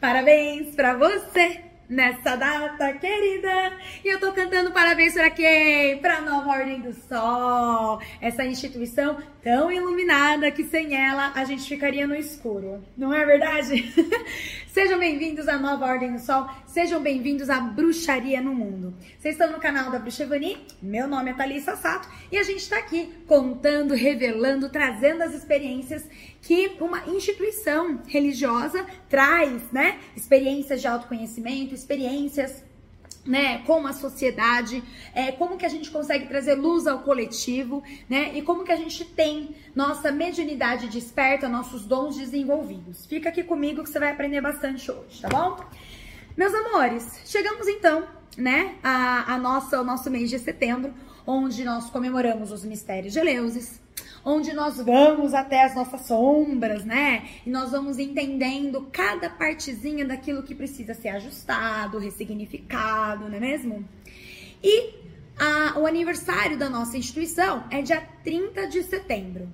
Parabéns pra você nessa data querida. E eu tô cantando parabéns para quem? Pra Nova Ordem do Sol. Essa instituição tão iluminada que sem ela a gente ficaria no escuro. Não é verdade? Sejam bem-vindos à Nova Ordem do Sol. Sejam bem-vindos à Bruxaria no Mundo. Vocês estão no canal da Bruxa Evani. Meu nome é Thalissa Sato e a gente está aqui contando, revelando, trazendo as experiências que uma instituição religiosa traz, né? Experiências de autoconhecimento, experiências né, com a sociedade, é, como que a gente consegue trazer luz ao coletivo, né, e como que a gente tem nossa mediunidade desperta, nossos dons desenvolvidos. Fica aqui comigo que você vai aprender bastante hoje, tá bom? Meus amores, chegamos então, né, a, a nossa, o nosso mês de setembro, onde nós comemoramos os mistérios de Eleusis, onde nós vamos até as nossas sombras, né? E nós vamos entendendo cada partezinha daquilo que precisa ser ajustado, ressignificado, não é mesmo? E a, o aniversário da nossa instituição é dia 30 de setembro.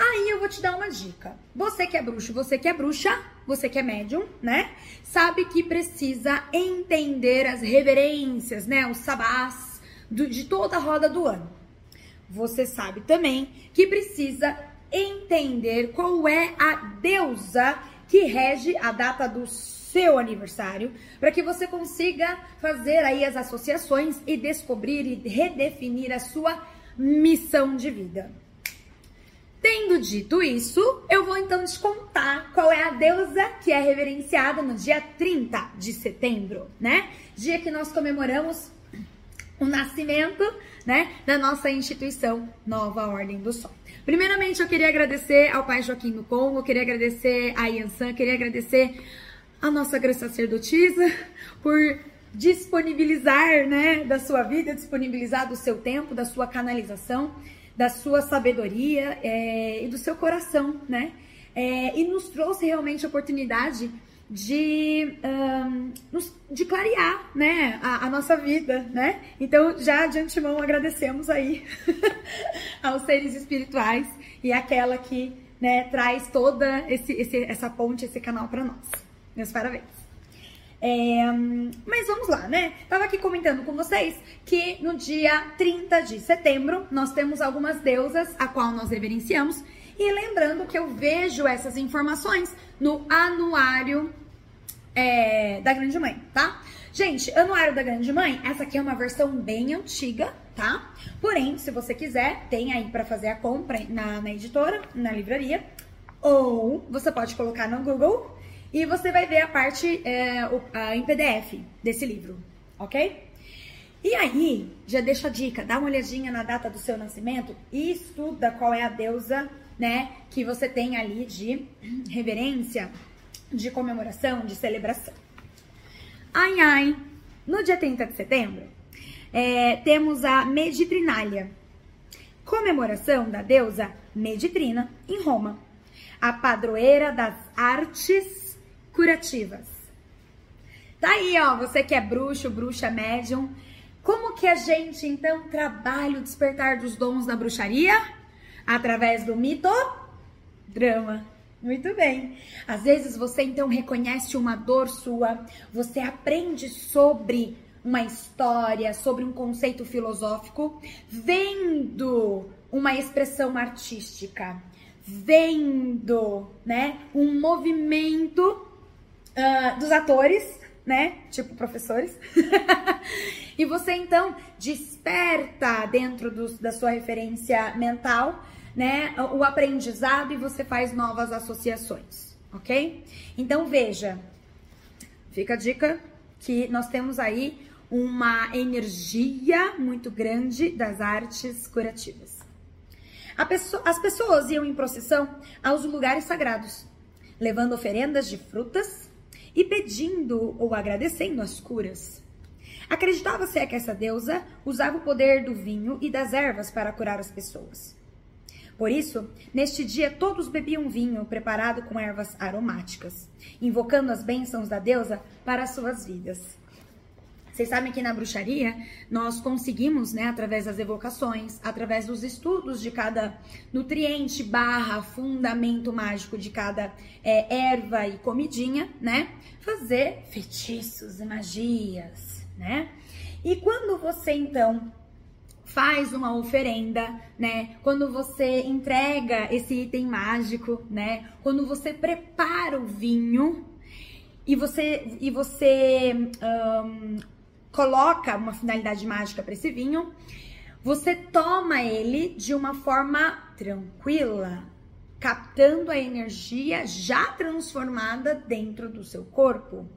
Aí eu vou te dar uma dica. Você que é bruxo, você que é bruxa, você que é médium, né? Sabe que precisa entender as reverências, né? Os sabás do, de toda a roda do ano você sabe também que precisa entender qual é a deusa que rege a data do seu aniversário, para que você consiga fazer aí as associações e descobrir e redefinir a sua missão de vida. Tendo dito isso, eu vou então te contar qual é a deusa que é reverenciada no dia 30 de setembro, né? Dia que nós comemoramos o nascimento né, da nossa instituição Nova Ordem do Sol. Primeiramente, eu queria agradecer ao Pai Joaquim do Congo, queria agradecer a Yansan, queria agradecer a nossa graça sacerdotisa por disponibilizar, né, da sua vida, disponibilizar do seu tempo, da sua canalização, da sua sabedoria é, e do seu coração, né, é, e nos trouxe realmente a oportunidade de, um, de clarear né, a, a, nossa vida, né? Então, já de antemão agradecemos aí aos seres espirituais e aquela que né, traz toda esse, esse, essa ponte, esse canal para nós. Meus parabéns. É, mas vamos lá, né? Tava aqui comentando com vocês que no dia 30 de setembro nós temos algumas deusas a qual nós reverenciamos e lembrando que eu vejo essas informações no anuário é, da Grande Mãe, tá? Gente, Anuário da Grande Mãe, essa aqui é uma versão bem antiga, tá? Porém, se você quiser, tem aí para fazer a compra na, na editora, na livraria, ou você pode colocar no Google e você vai ver a parte é, o, a, em PDF desse livro, ok? E aí, já deixa a dica, dá uma olhadinha na data do seu nascimento e estuda qual é a deusa né, que você tem ali de reverência, de comemoração, de celebração. Ai, ai, no dia 30 de setembro, é, temos a Meditrinália, comemoração da deusa Meditrina em Roma, a padroeira das artes curativas. Tá aí, ó, você que é bruxo, bruxa, médium, como que a gente então trabalha o despertar dos dons da bruxaria? Através do mito drama. Muito bem. Às vezes você então reconhece uma dor sua, você aprende sobre uma história, sobre um conceito filosófico, vendo uma expressão artística, vendo, né, um movimento uh, dos atores, né, tipo professores, e você então desperta dentro do, da sua referência mental né, o aprendizado e você faz novas associações, ok? Então veja, fica a dica que nós temos aí uma energia muito grande das artes curativas. Pessoa, as pessoas iam em procissão aos lugares sagrados, levando oferendas de frutas e pedindo ou agradecendo as curas. Acreditava-se que essa deusa usava o poder do vinho e das ervas para curar as pessoas. Por isso, neste dia todos bebiam vinho preparado com ervas aromáticas, invocando as bênçãos da deusa para suas vidas. Vocês sabem que na bruxaria nós conseguimos, né, através das evocações, através dos estudos de cada nutriente barra fundamento mágico de cada é, erva e comidinha, né, fazer feitiços e magias, né? E quando você então faz uma oferenda, né? Quando você entrega esse item mágico, né? Quando você prepara o vinho e você e você um, coloca uma finalidade mágica para esse vinho, você toma ele de uma forma tranquila, captando a energia já transformada dentro do seu corpo.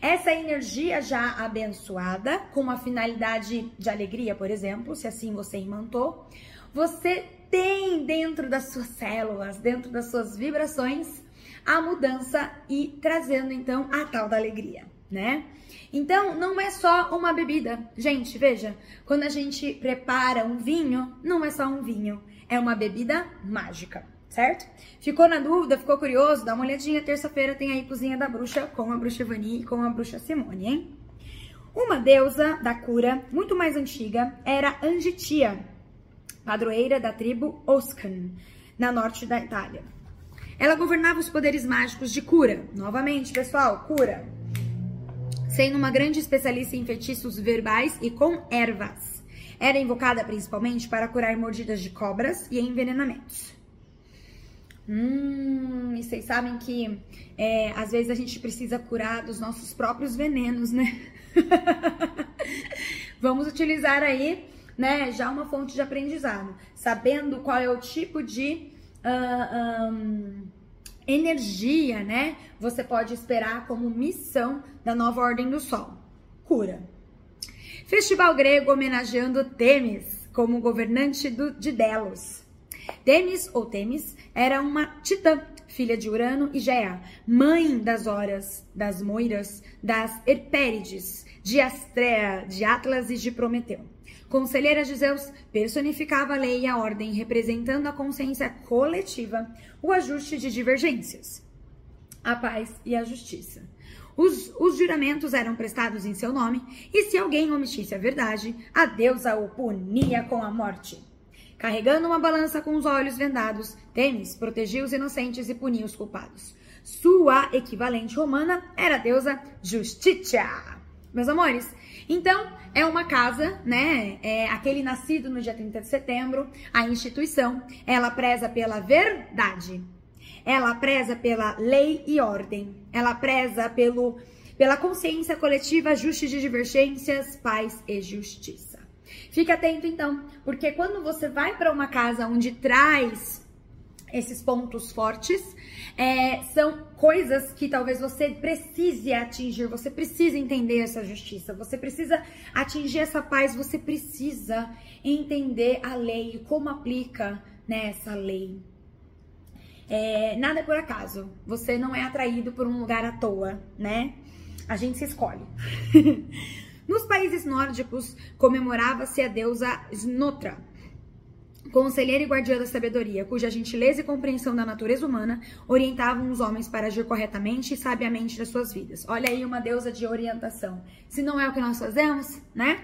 Essa energia já abençoada, com uma finalidade de alegria, por exemplo, se assim você imantou, você tem dentro das suas células, dentro das suas vibrações, a mudança e trazendo então a tal da alegria, né? Então, não é só uma bebida. Gente, veja, quando a gente prepara um vinho, não é só um vinho, é uma bebida mágica, certo? Ficou na dúvida, ficou curioso? Dá uma olhadinha, terça-feira tem aí Cozinha da Bruxa com a Bruxa Vani e com a Bruxa Simone, hein? Uma deusa da cura, muito mais antiga, era Angitia, padroeira da tribo Oscan, na norte da Itália. Ela governava os poderes mágicos de cura. Novamente, pessoal, cura sendo uma grande especialista em feitiços verbais e com ervas. Era invocada principalmente para curar mordidas de cobras e envenenamentos. Hum, e vocês sabem que é, às vezes a gente precisa curar dos nossos próprios venenos, né? Vamos utilizar aí, né, já uma fonte de aprendizado, sabendo qual é o tipo de uh, um, energia, né? Você pode esperar como missão da nova ordem do sol. Cura. Festival grego homenageando Temis como governante do, de Delos. Temis ou Temis era uma titã, filha de Urano e Gea, mãe das horas, das moiras, das Herpérides, de Astrea, de Atlas e de Prometeu. Conselheira de Zeus personificava a lei e a ordem, representando a consciência coletiva, o ajuste de divergências, a paz e a justiça. Os, os, juramentos eram prestados em seu nome, e se alguém omitisse a verdade, a deusa o punia com a morte. Carregando uma balança com os olhos vendados, Temis protegia os inocentes e punia os culpados. Sua equivalente romana era a deusa Justitia. Meus amores, então, é uma casa, né? É aquele nascido no dia 30 de setembro, a instituição, ela preza pela verdade. Ela preza pela lei e ordem. Ela preza pelo, pela consciência coletiva, ajuste de divergências, paz e justiça. Fique atento então, porque quando você vai para uma casa onde traz esses pontos fortes, é, são coisas que talvez você precise atingir, você precisa entender essa justiça, você precisa atingir essa paz, você precisa entender a lei, como aplica nessa né, lei. É, nada é por acaso, você não é atraído por um lugar à toa, né? A gente se escolhe. Nos países nórdicos comemorava-se a deusa Snotra, conselheira e guardiã da sabedoria, cuja gentileza e compreensão da natureza humana orientavam os homens para agir corretamente e sabiamente das suas vidas. Olha aí uma deusa de orientação. Se não é o que nós fazemos, né?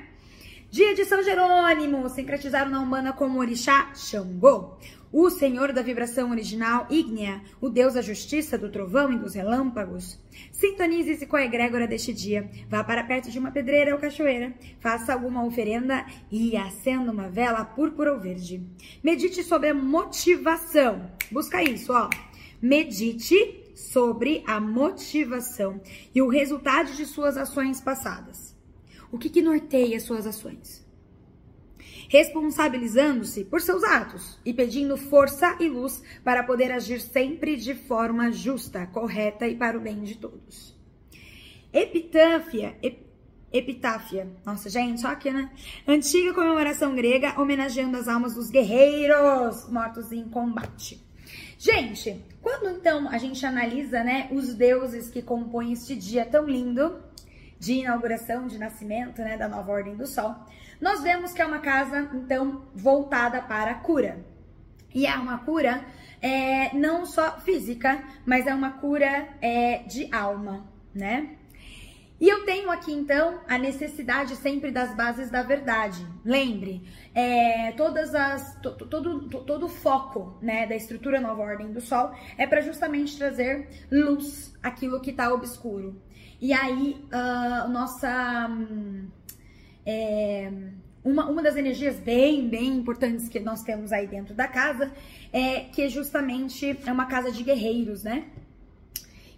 Dia de São Jerônimo, sincretizaram na Umbanda como orixá Xangô o Senhor da vibração original ígnea, o Deus da justiça, do trovão e dos relâmpagos. Sintonize-se com a egrégora deste dia. Vá para perto de uma pedreira ou cachoeira. Faça alguma oferenda e acenda uma vela púrpura ou verde. Medite sobre a motivação. Busca isso, ó. Medite sobre a motivação e o resultado de suas ações passadas. O que, que norteia suas ações? Responsabilizando-se por seus atos e pedindo força e luz para poder agir sempre de forma justa, correta e para o bem de todos. Epitáfia, ep, epitáfia, nossa gente, só aqui, né? Antiga comemoração grega homenageando as almas dos guerreiros mortos em combate. Gente, quando então a gente analisa, né, os deuses que compõem este dia tão lindo de inauguração, de nascimento, né, da nova ordem do sol, nós vemos que é uma casa, então, voltada para a cura. E é uma cura é, não só física, mas é uma cura é, de alma, né? E eu tenho aqui então a necessidade sempre das bases da verdade. Lembre, é, todas as to, todo, todo o foco né, da estrutura nova ordem do Sol é para justamente trazer luz aquilo que está obscuro. E aí, uh, nossa. É, uma, uma das energias bem, bem importantes que nós temos aí dentro da casa é que justamente é uma casa de guerreiros, né?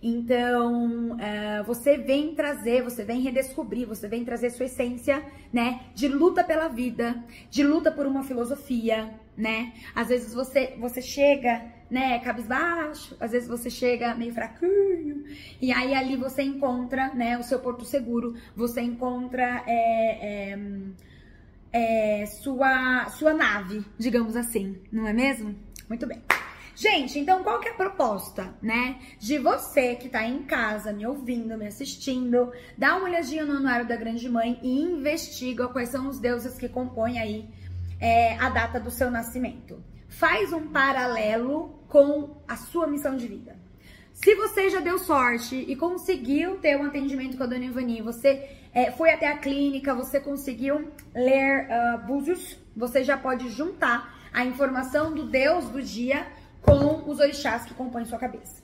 Então, é, você vem trazer, você vem redescobrir, você vem trazer sua essência, né? De luta pela vida, de luta por uma filosofia, né? Às vezes você, você chega, né, cabisbaixo, às vezes você chega meio fraquinho, e aí ali você encontra, né, o seu porto seguro, você encontra é, é, é, sua, sua nave, digamos assim, não é mesmo? Muito bem. Gente, então qual que é a proposta, né? De você que tá em casa, me ouvindo, me assistindo, dá uma olhadinha no Anuário da Grande Mãe e investiga quais são os deuses que compõem aí é, a data do seu nascimento. Faz um paralelo com a sua missão de vida. Se você já deu sorte e conseguiu ter um atendimento com a dona Ivani, você é, foi até a clínica, você conseguiu ler uh, Búzios, você já pode juntar a informação do Deus do dia com os orixás que compõem sua cabeça.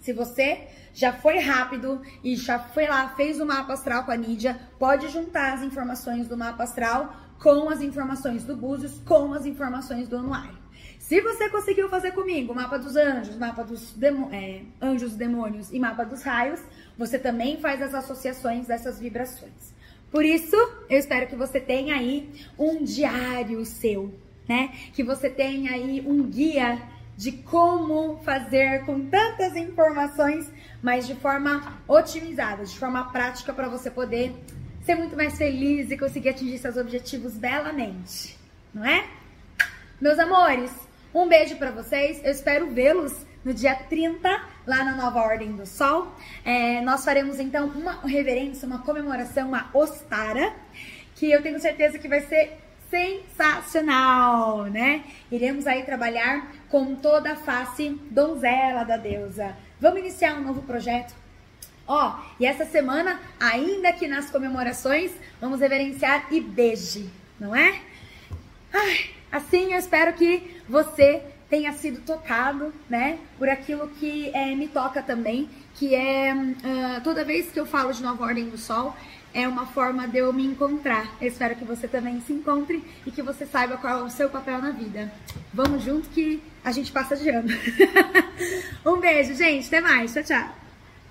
Se você já foi rápido e já foi lá, fez o mapa astral com a Nídia, pode juntar as informações do mapa astral com as informações do Búzios, com as informações do anuário. Se você conseguiu fazer comigo mapa dos anjos, mapa dos é, anjos, demônios e mapa dos raios, você também faz as associações dessas vibrações. Por isso, eu espero que você tenha aí um diário seu, né? Que você tenha aí um guia de como fazer com tantas informações, mas de forma otimizada, de forma prática para você poder ser muito mais feliz e conseguir atingir seus objetivos belamente, não é? Meus amores, um beijo para vocês. Eu espero vê-los no dia 30, lá na Nova Ordem do Sol. É, nós faremos então uma reverência, uma comemoração, uma ostara, que eu tenho certeza que vai ser sensacional, né? Iremos aí trabalhar com toda a face donzela da deusa. Vamos iniciar um novo projeto? Ó, e essa semana, ainda que nas comemorações, vamos reverenciar Ibeje, não é? Ai, assim eu espero que você tenha sido tocado, né, por aquilo que é, me toca também, que é uh, toda vez que eu falo de Nova Ordem do Sol, é uma forma de eu me encontrar. Eu espero que você também se encontre e que você saiba qual é o seu papel na vida. Vamos junto que a gente passa de ano. um beijo, gente. Até mais. Tchau, tchau.